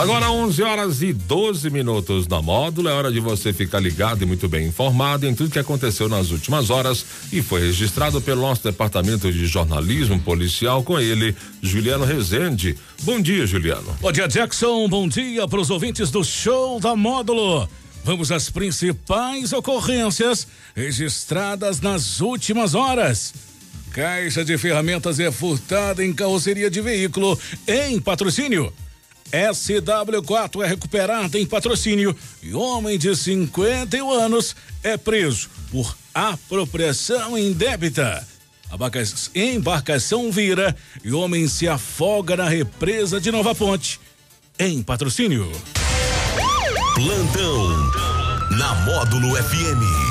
Agora 11 horas e 12 minutos na módulo. É hora de você ficar ligado e muito bem informado em tudo que aconteceu nas últimas horas e foi registrado pelo nosso departamento de jornalismo policial com ele, Juliano Rezende. Bom dia, Juliano. Bom dia, Jackson. Bom dia para os ouvintes do show da módulo. Vamos às principais ocorrências registradas nas últimas horas. Caixa de ferramentas é furtada em carroceria de veículo em patrocínio. SW4 é recuperada em patrocínio e homem de 51 anos é preso por apropriação indébita. Embarcação vira e homem se afoga na represa de Nova Ponte em patrocínio. Plantão na Módulo FM.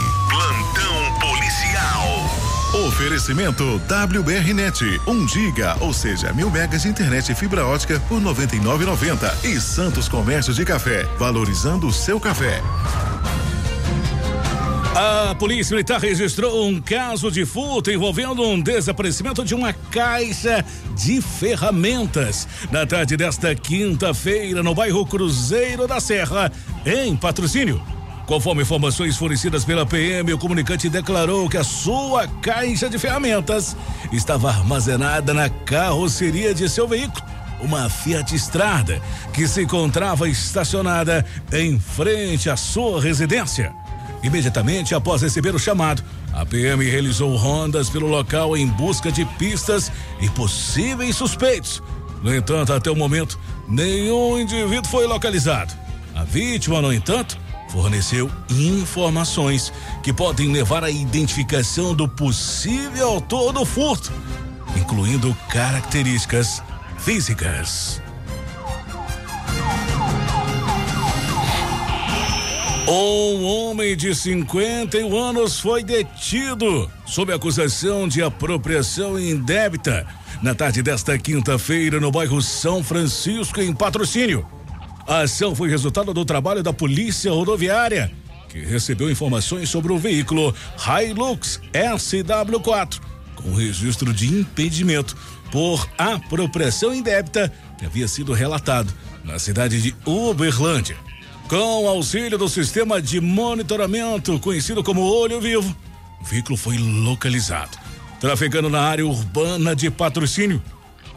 Oferecimento WBRnet, 1 giga, ou seja, mil megas de internet e fibra ótica por 99,90 e Santos Comércio de Café, valorizando o seu café. A Polícia Militar registrou um caso de furto envolvendo um desaparecimento de uma caixa de ferramentas na tarde desta quinta-feira no bairro Cruzeiro da Serra, em patrocínio. Conforme informações fornecidas pela PM, o comunicante declarou que a sua caixa de ferramentas estava armazenada na carroceria de seu veículo, uma Fiat Strada, que se encontrava estacionada em frente à sua residência. Imediatamente após receber o chamado, a PM realizou rondas pelo local em busca de pistas e possíveis suspeitos. No entanto, até o momento, nenhum indivíduo foi localizado. A vítima, no entanto, forneceu informações que podem levar à identificação do possível autor do furto, incluindo características físicas. Um homem de 51 anos foi detido sob acusação de apropriação indébita na tarde desta quinta-feira no bairro São Francisco, em patrocínio. A ação foi resultado do trabalho da Polícia Rodoviária, que recebeu informações sobre o veículo Hilux SW4, com registro de impedimento por apropriação indébita que havia sido relatado na cidade de Uberlândia. Com auxílio do sistema de monitoramento conhecido como Olho Vivo, o veículo foi localizado, trafegando na área urbana de patrocínio.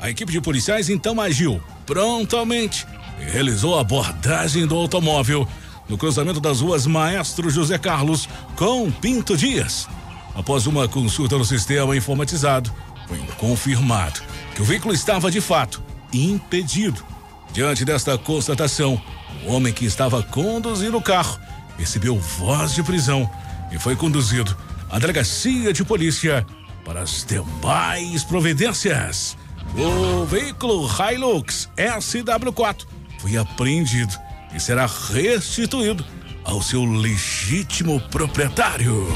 A equipe de policiais então agiu prontamente realizou a abordagem do automóvel no cruzamento das ruas Maestro José Carlos com Pinto Dias. Após uma consulta no sistema informatizado, foi confirmado que o veículo estava de fato impedido. Diante desta constatação, o homem que estava conduzindo o carro recebeu voz de prisão e foi conduzido à delegacia de polícia para as demais providências. O veículo Hilux SW4 foi apreendido e será restituído ao seu legítimo proprietário.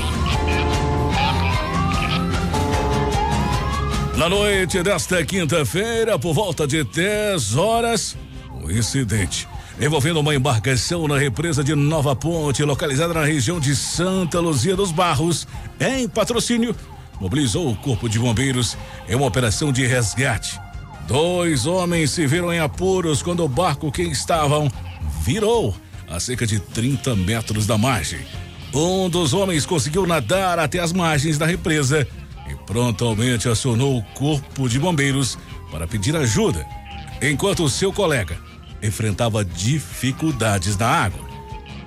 Na noite desta quinta-feira, por volta de 10 horas, um incidente envolvendo uma embarcação na represa de Nova Ponte, localizada na região de Santa Luzia dos Barros, em patrocínio, mobilizou o Corpo de Bombeiros em uma operação de resgate Dois homens se viram em apuros quando o barco que estavam virou a cerca de 30 metros da margem. Um dos homens conseguiu nadar até as margens da represa e prontamente acionou o corpo de bombeiros para pedir ajuda, enquanto seu colega enfrentava dificuldades na água.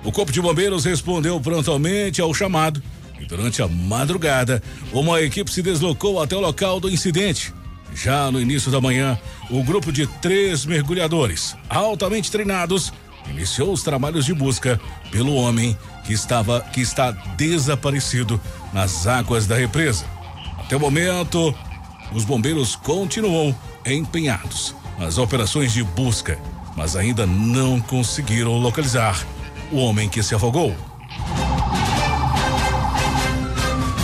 O corpo de bombeiros respondeu prontamente ao chamado e durante a madrugada, uma equipe se deslocou até o local do incidente já no início da manhã, o grupo de três mergulhadores, altamente treinados, iniciou os trabalhos de busca pelo homem que estava que está desaparecido nas águas da represa. Até o momento, os bombeiros continuam empenhados nas operações de busca, mas ainda não conseguiram localizar o homem que se afogou.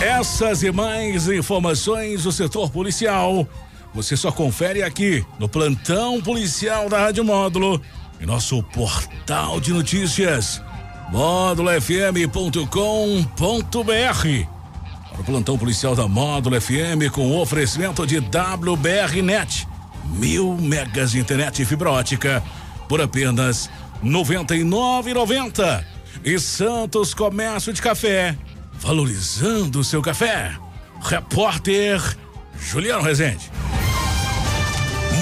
Essas e mais informações do setor policial você só confere aqui no plantão policial da Rádio Módulo e nosso portal de notícias módulofm.com.br. Para o plantão policial da Módulo FM com oferecimento de WBRnet, mil megas de internet e fibra ótica por apenas R$ 99,90. E Santos Comércio de Café, valorizando o seu café. Repórter Juliano Rezende.